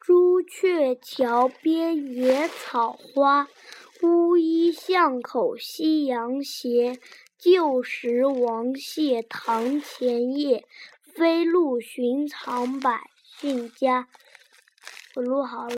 朱雀桥边野草花乌衣巷口夕阳斜旧时王谢堂前燕飞入寻常百姓家。我录好了。